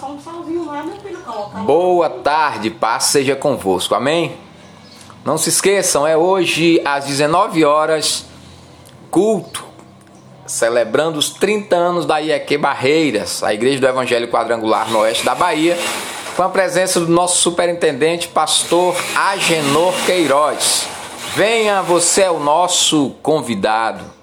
passar um salzinho lá, meu filho, coloca. Boa tarde, paz seja convosco. Amém? Não se esqueçam, é hoje às 19 horas, culto, celebrando os 30 anos da IEQ Barreiras, a Igreja do Evangelho Quadrangular no oeste da Bahia, com a presença do nosso superintendente, pastor Agenor Queiroz. Venha, você é o nosso convidado.